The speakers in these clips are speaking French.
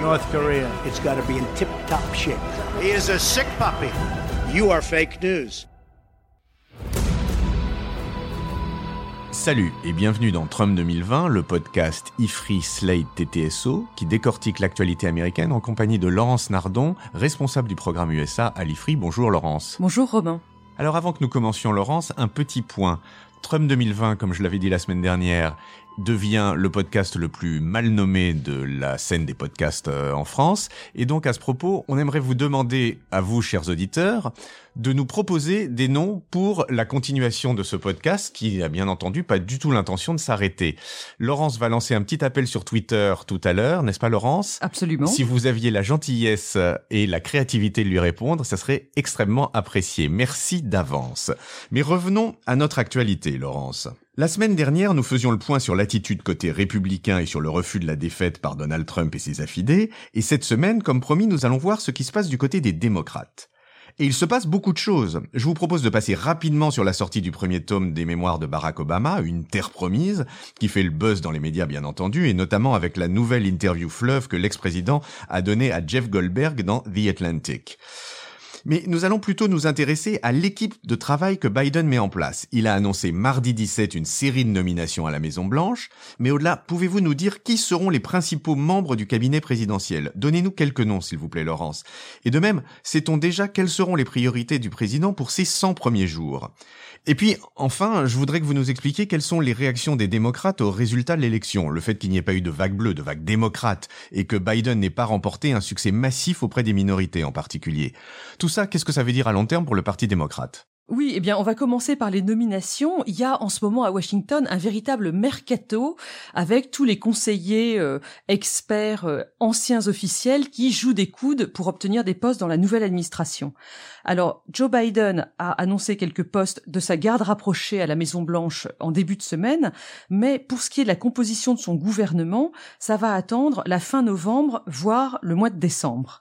North Korea. It's got to be in tip top shape. He is a sick puppy. You are fake news. Salut et bienvenue dans Trump 2020, le podcast IFRI Slate TTSO qui décortique l'actualité américaine en compagnie de Laurence Nardon, responsable du programme USA à l'IFRI. Bonjour Laurence. Bonjour Robin. Alors avant que nous commencions Laurence, un petit point. Trump 2020, comme je l'avais dit la semaine dernière, devient le podcast le plus mal nommé de la scène des podcasts euh, en France. Et donc à ce propos, on aimerait vous demander, à vous chers auditeurs, de nous proposer des noms pour la continuation de ce podcast qui n'a bien entendu pas du tout l'intention de s'arrêter. Laurence va lancer un petit appel sur Twitter tout à l'heure, n'est-ce pas Laurence? Absolument. Si vous aviez la gentillesse et la créativité de lui répondre, ça serait extrêmement apprécié. Merci d'avance. Mais revenons à notre actualité, Laurence. La semaine dernière, nous faisions le point sur l'attitude côté républicain et sur le refus de la défaite par Donald Trump et ses affidés, et cette semaine, comme promis, nous allons voir ce qui se passe du côté des démocrates. Et il se passe beaucoup de choses. Je vous propose de passer rapidement sur la sortie du premier tome des mémoires de Barack Obama, Une terre promise, qui fait le buzz dans les médias bien entendu, et notamment avec la nouvelle interview fleuve que l'ex-président a donnée à Jeff Goldberg dans The Atlantic. Mais nous allons plutôt nous intéresser à l'équipe de travail que Biden met en place. Il a annoncé mardi 17 une série de nominations à la Maison Blanche, mais au-delà, pouvez-vous nous dire qui seront les principaux membres du cabinet présidentiel? Donnez-nous quelques noms, s'il vous plaît, Laurence. Et de même, sait-on déjà quelles seront les priorités du président pour ses 100 premiers jours? Et puis, enfin, je voudrais que vous nous expliquiez quelles sont les réactions des démocrates au résultat de l'élection. Le fait qu'il n'y ait pas eu de vague bleue, de vague démocrate, et que Biden n'ait pas remporté un succès massif auprès des minorités en particulier. Qu'est-ce que ça veut dire à long terme pour le Parti démocrate? Oui, eh bien, on va commencer par les nominations. Il y a en ce moment à Washington un véritable mercato avec tous les conseillers, euh, experts, euh, anciens officiels qui jouent des coudes pour obtenir des postes dans la nouvelle administration. Alors, Joe Biden a annoncé quelques postes de sa garde rapprochée à la Maison Blanche en début de semaine, mais pour ce qui est de la composition de son gouvernement, ça va attendre la fin novembre, voire le mois de décembre.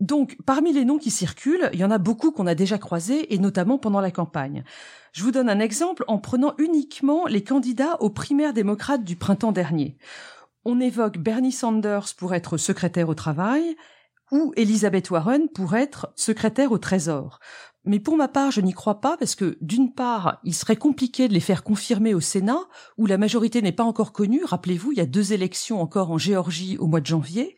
Donc, parmi les noms qui circulent, il y en a beaucoup qu'on a déjà croisés, et notamment pendant la campagne. Je vous donne un exemple en prenant uniquement les candidats aux primaires démocrates du printemps dernier. On évoque Bernie Sanders pour être secrétaire au travail, ou Elizabeth Warren pour être secrétaire au Trésor. Mais pour ma part, je n'y crois pas parce que, d'une part, il serait compliqué de les faire confirmer au Sénat, où la majorité n'est pas encore connue. Rappelez-vous, il y a deux élections encore en Géorgie au mois de janvier.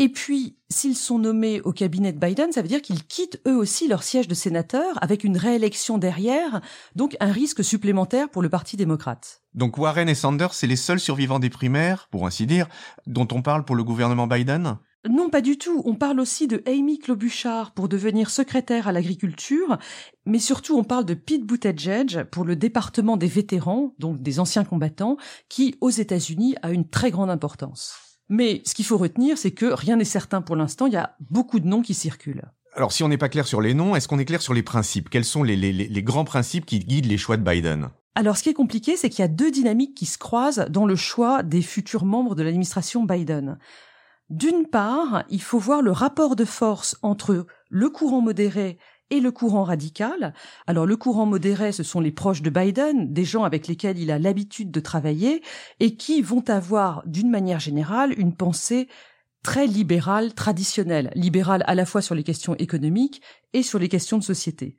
Et puis, s'ils sont nommés au cabinet de Biden, ça veut dire qu'ils quittent eux aussi leur siège de sénateur avec une réélection derrière, donc un risque supplémentaire pour le Parti démocrate. Donc Warren et Sanders, c'est les seuls survivants des primaires, pour ainsi dire, dont on parle pour le gouvernement Biden? Non, pas du tout. On parle aussi de Amy Klobuchar pour devenir secrétaire à l'agriculture, mais surtout on parle de Pete Buttigieg pour le département des vétérans, donc des anciens combattants, qui aux États-Unis a une très grande importance. Mais ce qu'il faut retenir, c'est que rien n'est certain pour l'instant, il y a beaucoup de noms qui circulent. Alors si on n'est pas clair sur les noms, est-ce qu'on est clair sur les principes? Quels sont les, les, les grands principes qui guident les choix de Biden? Alors, ce qui est compliqué, c'est qu'il y a deux dynamiques qui se croisent dans le choix des futurs membres de l'administration Biden. D'une part, il faut voir le rapport de force entre le courant modéré et le courant radical. Alors le courant modéré, ce sont les proches de Biden, des gens avec lesquels il a l'habitude de travailler et qui vont avoir, d'une manière générale, une pensée très libérale, traditionnelle, libérale à la fois sur les questions économiques et sur les questions de société.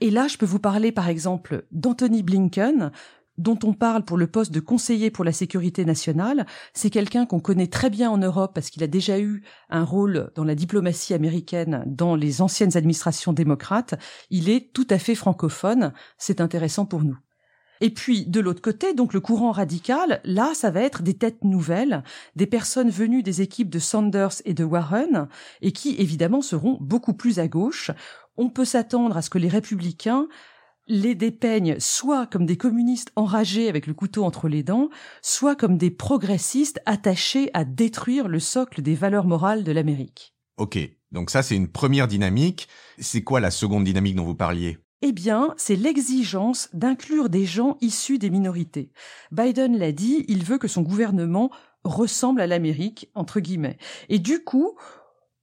Et là, je peux vous parler par exemple d'Anthony Blinken, dont on parle pour le poste de conseiller pour la sécurité nationale. C'est quelqu'un qu'on connaît très bien en Europe parce qu'il a déjà eu un rôle dans la diplomatie américaine dans les anciennes administrations démocrates. Il est tout à fait francophone. C'est intéressant pour nous. Et puis, de l'autre côté, donc le courant radical, là, ça va être des têtes nouvelles, des personnes venues des équipes de Sanders et de Warren, et qui, évidemment, seront beaucoup plus à gauche. On peut s'attendre à ce que les républicains les dépeignent soit comme des communistes enragés avec le couteau entre les dents, soit comme des progressistes attachés à détruire le socle des valeurs morales de l'Amérique. Ok, donc ça c'est une première dynamique. C'est quoi la seconde dynamique dont vous parliez? Eh bien, c'est l'exigence d'inclure des gens issus des minorités. Biden l'a dit, il veut que son gouvernement ressemble à l'Amérique, entre guillemets. Et du coup,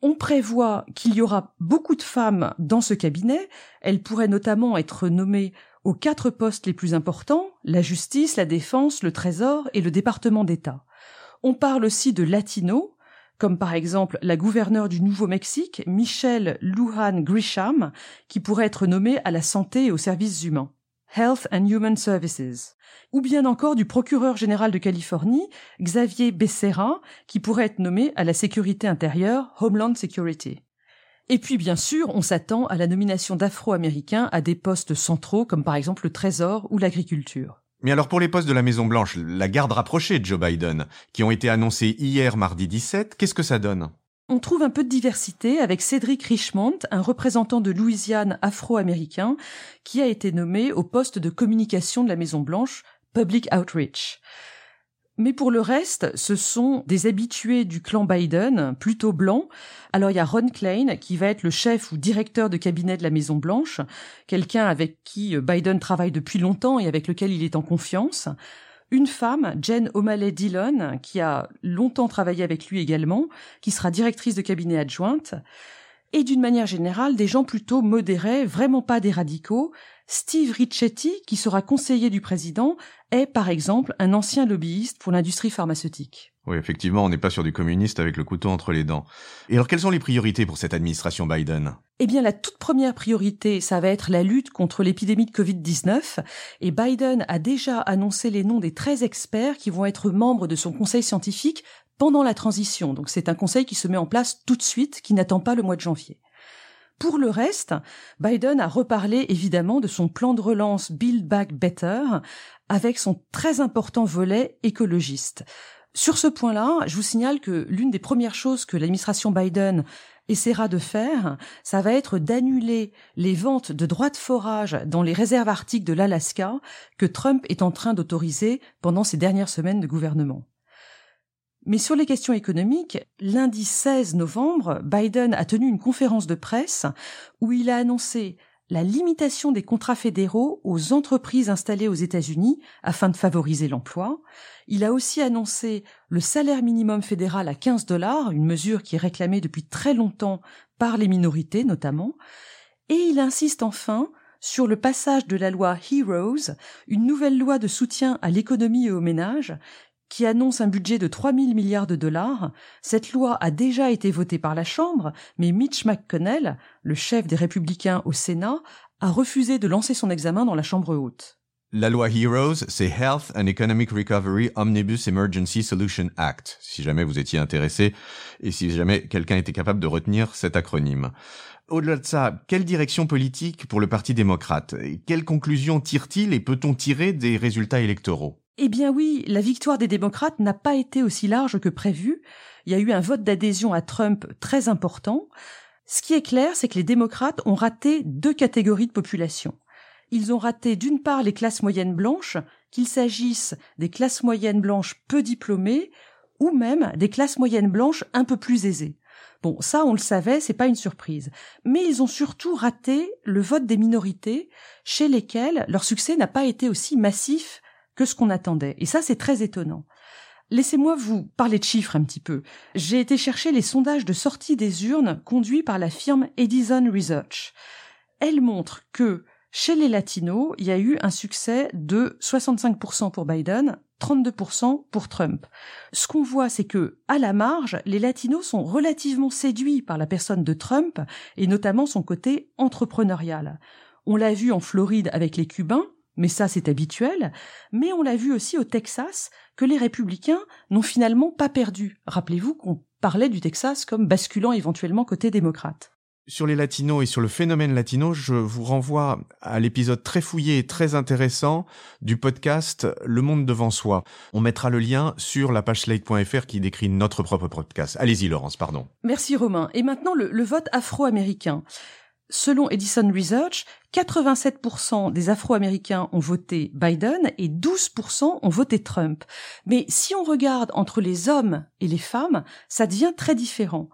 on prévoit qu'il y aura beaucoup de femmes dans ce cabinet. Elles pourraient notamment être nommées aux quatre postes les plus importants, la justice, la défense, le trésor et le département d'État. On parle aussi de latinos, comme par exemple la gouverneure du Nouveau-Mexique, Michelle Lujan Grisham, qui pourrait être nommée à la santé et aux services humains. Health and Human Services, ou bien encore du procureur général de Californie, Xavier Becerra, qui pourrait être nommé à la sécurité intérieure, Homeland Security. Et puis bien sûr, on s'attend à la nomination d'Afro-Américains à des postes centraux comme par exemple le Trésor ou l'agriculture. Mais alors pour les postes de la Maison Blanche, la garde rapprochée de Joe Biden, qui ont été annoncés hier mardi 17, qu'est-ce que ça donne? On trouve un peu de diversité avec Cédric Richmond, un représentant de Louisiane afro-américain, qui a été nommé au poste de communication de la Maison Blanche, Public Outreach. Mais pour le reste, ce sont des habitués du clan Biden, plutôt blancs. Alors il y a Ron Klein, qui va être le chef ou directeur de cabinet de la Maison Blanche, quelqu'un avec qui euh, Biden travaille depuis longtemps et avec lequel il est en confiance. Une femme, Jen O'Malley Dillon, qui a longtemps travaillé avec lui également, qui sera directrice de cabinet adjointe. Et d'une manière générale, des gens plutôt modérés, vraiment pas des radicaux, Steve Ricchetti, qui sera conseiller du président, est par exemple un ancien lobbyiste pour l'industrie pharmaceutique. Oui, effectivement, on n'est pas sur du communiste avec le couteau entre les dents. Et alors, quelles sont les priorités pour cette administration Biden? Eh bien, la toute première priorité, ça va être la lutte contre l'épidémie de Covid-19. Et Biden a déjà annoncé les noms des 13 experts qui vont être membres de son conseil scientifique pendant la transition. Donc, c'est un conseil qui se met en place tout de suite, qui n'attend pas le mois de janvier. Pour le reste, Biden a reparlé évidemment de son plan de relance Build Back Better avec son très important volet écologiste. Sur ce point-là, je vous signale que l'une des premières choses que l'administration Biden essaiera de faire, ça va être d'annuler les ventes de droits de forage dans les réserves arctiques de l'Alaska que Trump est en train d'autoriser pendant ces dernières semaines de gouvernement. Mais sur les questions économiques, lundi 16 novembre, Biden a tenu une conférence de presse où il a annoncé la limitation des contrats fédéraux aux entreprises installées aux États-Unis afin de favoriser l'emploi. Il a aussi annoncé le salaire minimum fédéral à 15 dollars, une mesure qui est réclamée depuis très longtemps par les minorités notamment. Et il insiste enfin sur le passage de la loi Heroes, une nouvelle loi de soutien à l'économie et aux ménages, qui annonce un budget de 3 000 milliards de dollars. Cette loi a déjà été votée par la Chambre, mais Mitch McConnell, le chef des républicains au Sénat, a refusé de lancer son examen dans la Chambre haute. La loi Heroes, c'est Health and Economic Recovery Omnibus Emergency Solution Act, si jamais vous étiez intéressé et si jamais quelqu'un était capable de retenir cet acronyme. Au-delà de ça, quelle direction politique pour le Parti démocrate? Quelles conclusions tire-t-il et peut-on tirer des résultats électoraux? Eh bien oui, la victoire des démocrates n'a pas été aussi large que prévu. Il y a eu un vote d'adhésion à Trump très important. Ce qui est clair, c'est que les démocrates ont raté deux catégories de population. Ils ont raté d'une part les classes moyennes blanches, qu'il s'agisse des classes moyennes blanches peu diplômées ou même des classes moyennes blanches un peu plus aisées. Bon, ça on le savait, c'est pas une surprise. Mais ils ont surtout raté le vote des minorités, chez lesquelles leur succès n'a pas été aussi massif que ce qu'on attendait. Et ça, c'est très étonnant. Laissez-moi vous parler de chiffres un petit peu. J'ai été chercher les sondages de sortie des urnes conduits par la firme Edison Research. Elle montre que chez les latinos, il y a eu un succès de 65% pour Biden, 32% pour Trump. Ce qu'on voit, c'est que, à la marge, les latinos sont relativement séduits par la personne de Trump et notamment son côté entrepreneurial. On l'a vu en Floride avec les Cubains, mais ça c'est habituel, mais on l'a vu aussi au Texas que les républicains n'ont finalement pas perdu. Rappelez-vous qu'on parlait du Texas comme basculant éventuellement côté démocrate. Sur les latinos et sur le phénomène latino, je vous renvoie à l'épisode très fouillé et très intéressant du podcast Le monde devant soi. On mettra le lien sur la page slate.fr qui décrit notre propre podcast. Allez-y Laurence, pardon. Merci Romain. Et maintenant le, le vote afro-américain. Selon Edison Research, 87% des Afro-Américains ont voté Biden et 12% ont voté Trump. Mais si on regarde entre les hommes et les femmes, ça devient très différent.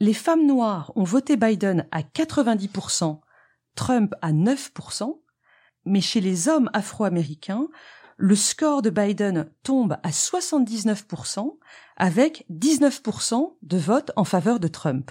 Les femmes noires ont voté Biden à 90%, Trump à 9%, mais chez les hommes afro-américains, le score de Biden tombe à 79% avec 19% de votes en faveur de Trump.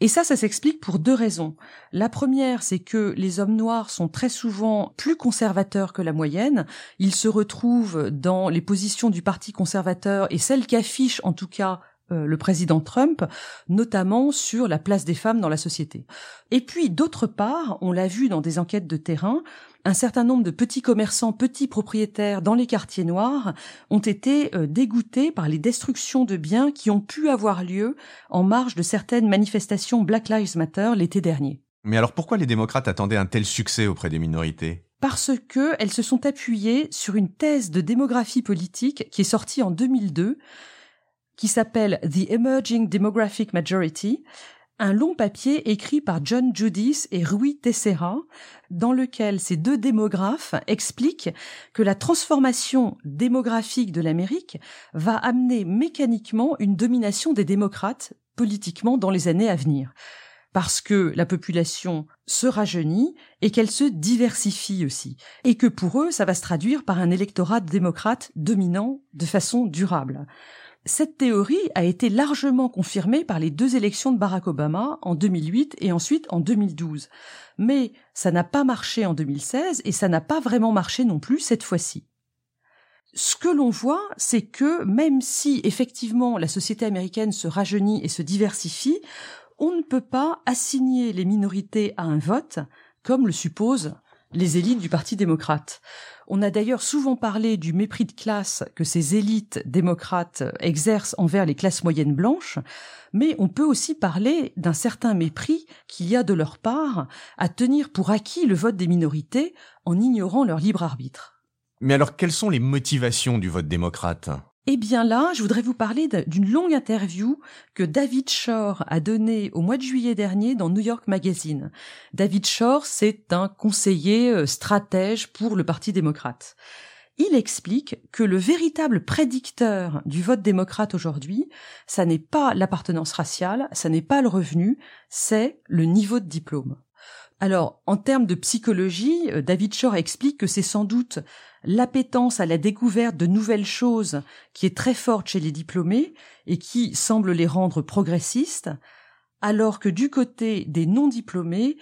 Et ça, ça s'explique pour deux raisons. La première, c'est que les hommes noirs sont très souvent plus conservateurs que la moyenne. Ils se retrouvent dans les positions du Parti conservateur et celles qu'affiche en tout cas le président Trump, notamment sur la place des femmes dans la société. Et puis, d'autre part, on l'a vu dans des enquêtes de terrain, un certain nombre de petits commerçants, petits propriétaires dans les quartiers noirs ont été euh, dégoûtés par les destructions de biens qui ont pu avoir lieu en marge de certaines manifestations Black Lives Matter l'été dernier. Mais alors pourquoi les démocrates attendaient un tel succès auprès des minorités? Parce que elles se sont appuyées sur une thèse de démographie politique qui est sortie en 2002 qui s'appelle The Emerging Demographic Majority, un long papier écrit par John Judis et Rui Tessera, dans lequel ces deux démographes expliquent que la transformation démographique de l'Amérique va amener mécaniquement une domination des démocrates politiquement dans les années à venir. Parce que la population se rajeunit et qu'elle se diversifie aussi. Et que pour eux, ça va se traduire par un électorat démocrate dominant de façon durable. Cette théorie a été largement confirmée par les deux élections de Barack Obama en 2008 et ensuite en 2012. Mais ça n'a pas marché en 2016 et ça n'a pas vraiment marché non plus cette fois-ci. Ce que l'on voit, c'est que même si effectivement la société américaine se rajeunit et se diversifie, on ne peut pas assigner les minorités à un vote, comme le supposent les élites du Parti démocrate. On a d'ailleurs souvent parlé du mépris de classe que ces élites démocrates exercent envers les classes moyennes blanches, mais on peut aussi parler d'un certain mépris qu'il y a de leur part à tenir pour acquis le vote des minorités en ignorant leur libre arbitre. Mais alors quelles sont les motivations du vote démocrate? Eh bien là, je voudrais vous parler d'une longue interview que David Shore a donnée au mois de juillet dernier dans New York Magazine. David Shore, c'est un conseiller euh, stratège pour le Parti démocrate. Il explique que le véritable prédicteur du vote démocrate aujourd'hui, ça n'est pas l'appartenance raciale, ça n'est pas le revenu, c'est le niveau de diplôme. Alors, en termes de psychologie, euh, David Shore explique que c'est sans doute l'appétence à la découverte de nouvelles choses qui est très forte chez les diplômés et qui semble les rendre progressistes, alors que du côté des non-diplômés,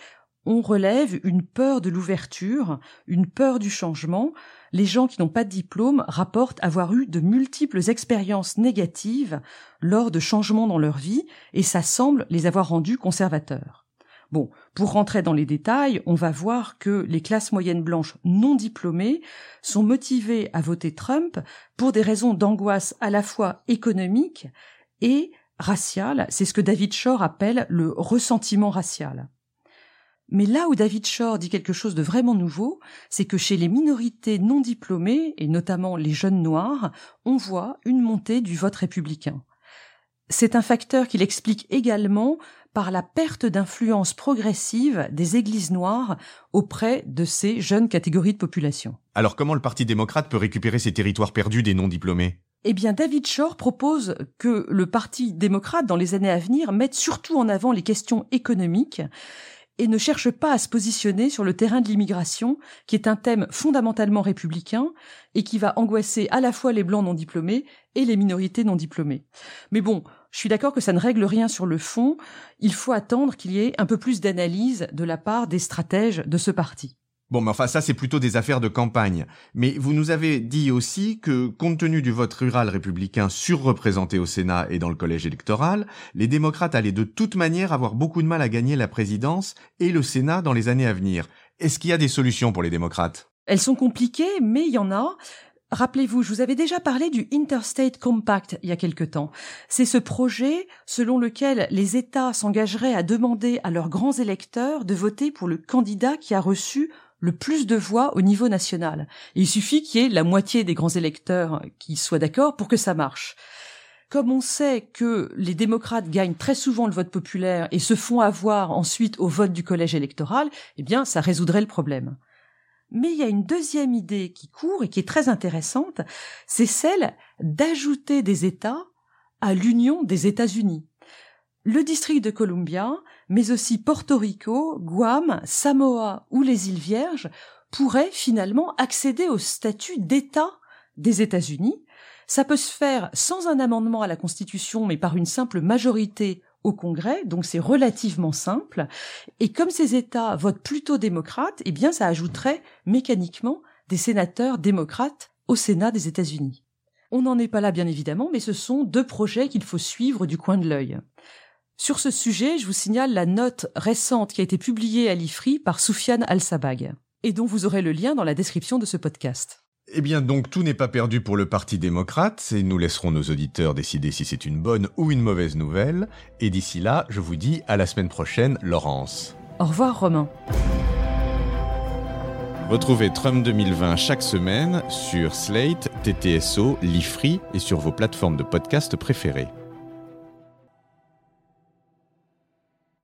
on relève une peur de l'ouverture, une peur du changement. Les gens qui n'ont pas de diplôme rapportent avoir eu de multiples expériences négatives lors de changements dans leur vie et ça semble les avoir rendus conservateurs. Bon, pour rentrer dans les détails, on va voir que les classes moyennes blanches non diplômées sont motivées à voter Trump pour des raisons d'angoisse à la fois économique et raciale. C'est ce que David Shore appelle le ressentiment racial. Mais là où David Shore dit quelque chose de vraiment nouveau, c'est que chez les minorités non diplômées, et notamment les jeunes noirs, on voit une montée du vote républicain. C'est un facteur qu'il explique également par la perte d'influence progressive des églises noires auprès de ces jeunes catégories de population. Alors comment le Parti démocrate peut récupérer ces territoires perdus des non-diplômés? Eh bien, David Shore propose que le Parti démocrate, dans les années à venir, mette surtout en avant les questions économiques et ne cherche pas à se positionner sur le terrain de l'immigration, qui est un thème fondamentalement républicain et qui va angoisser à la fois les blancs non diplômés et les minorités non diplômées. Mais bon, je suis d'accord que ça ne règle rien sur le fond. Il faut attendre qu'il y ait un peu plus d'analyse de la part des stratèges de ce parti. Bon, mais enfin, ça, c'est plutôt des affaires de campagne. Mais vous nous avez dit aussi que, compte tenu du vote rural républicain surreprésenté au Sénat et dans le collège électoral, les démocrates allaient de toute manière avoir beaucoup de mal à gagner la présidence et le Sénat dans les années à venir. Est-ce qu'il y a des solutions pour les démocrates? Elles sont compliquées, mais il y en a. Rappelez-vous, je vous avais déjà parlé du Interstate Compact il y a quelque temps. C'est ce projet selon lequel les États s'engageraient à demander à leurs grands électeurs de voter pour le candidat qui a reçu le plus de voix au niveau national. il suffit qu'il y ait la moitié des grands électeurs qui soient d'accord pour que ça marche. Comme on sait que les démocrates gagnent très souvent le vote populaire et se font avoir ensuite au vote du collège électoral, eh bien, ça résoudrait le problème. Mais il y a une deuxième idée qui court et qui est très intéressante, c'est celle d'ajouter des États à l'Union des États-Unis. le district de Columbia, mais aussi Porto Rico, Guam, Samoa ou les îles Vierges pourraient finalement accéder au statut d'État des États-Unis. Ça peut se faire sans un amendement à la Constitution, mais par une simple majorité au Congrès, donc c'est relativement simple. Et comme ces États votent plutôt démocrates, eh bien ça ajouterait mécaniquement des sénateurs démocrates au Sénat des États-Unis. On n'en est pas là bien évidemment, mais ce sont deux projets qu'il faut suivre du coin de l'œil. Sur ce sujet, je vous signale la note récente qui a été publiée à l'IFRI par Soufiane Al-Sabag, et dont vous aurez le lien dans la description de ce podcast. Eh bien donc tout n'est pas perdu pour le Parti démocrate, et nous laisserons nos auditeurs décider si c'est une bonne ou une mauvaise nouvelle, et d'ici là, je vous dis à la semaine prochaine, Laurence. Au revoir Romain. Retrouvez Trump 2020 chaque semaine sur Slate, TTSO, Lifree et sur vos plateformes de podcast préférées.